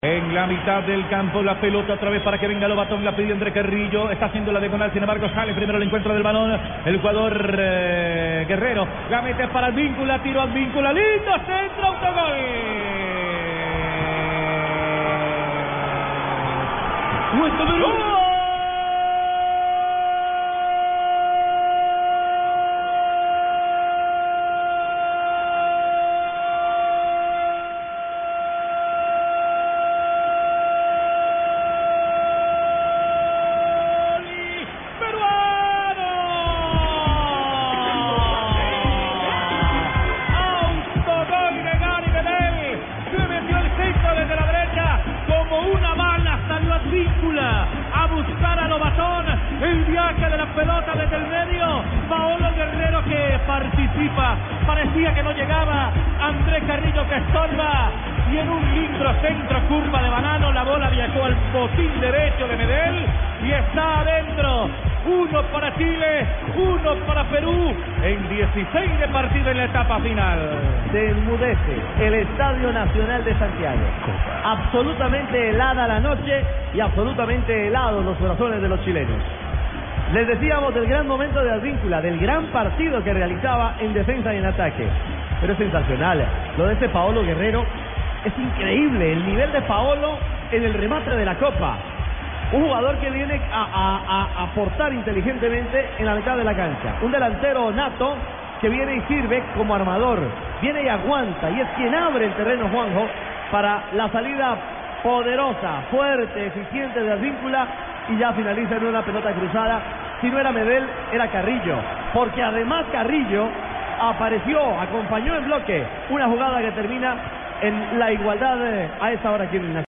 En la mitad del campo, la pelota otra vez para que venga Lobatón, la pide André Carrillo, está haciendo la diagonal, sin embargo sale primero el encuentro del balón, el jugador eh, Guerrero, la mete para el tiro al vínculo, lindo, centro, autogol. ¡Gol! Pelota desde el medio. Paolo Guerrero que participa. Parecía que no llegaba. Andrés Carrillo que estorba. Y en un lindo centro curva de banano, la bola viajó al botín derecho de Medel y está adentro. Uno para Chile, uno para Perú en 16 de partido en la etapa final. Se enmudece el Estadio Nacional de Santiago. Absolutamente helada la noche y absolutamente helados los corazones de los chilenos. Les decíamos del gran momento de Advíncula, del gran partido que realizaba en defensa y en ataque. Pero es sensacional. Lo de este Paolo Guerrero es increíble. El nivel de Paolo en el remate de la Copa. Un jugador que viene a, aportar inteligentemente en la mitad de la cancha. Un delantero nato que viene y sirve como armador. Viene y aguanta. Y es quien abre el terreno, Juanjo, para la salida poderosa, fuerte, eficiente de Advíncula. Y ya finaliza en una pelota cruzada. Si no era Medel, era Carrillo. Porque además Carrillo apareció, acompañó en bloque una jugada que termina en la igualdad a esa hora aquí en el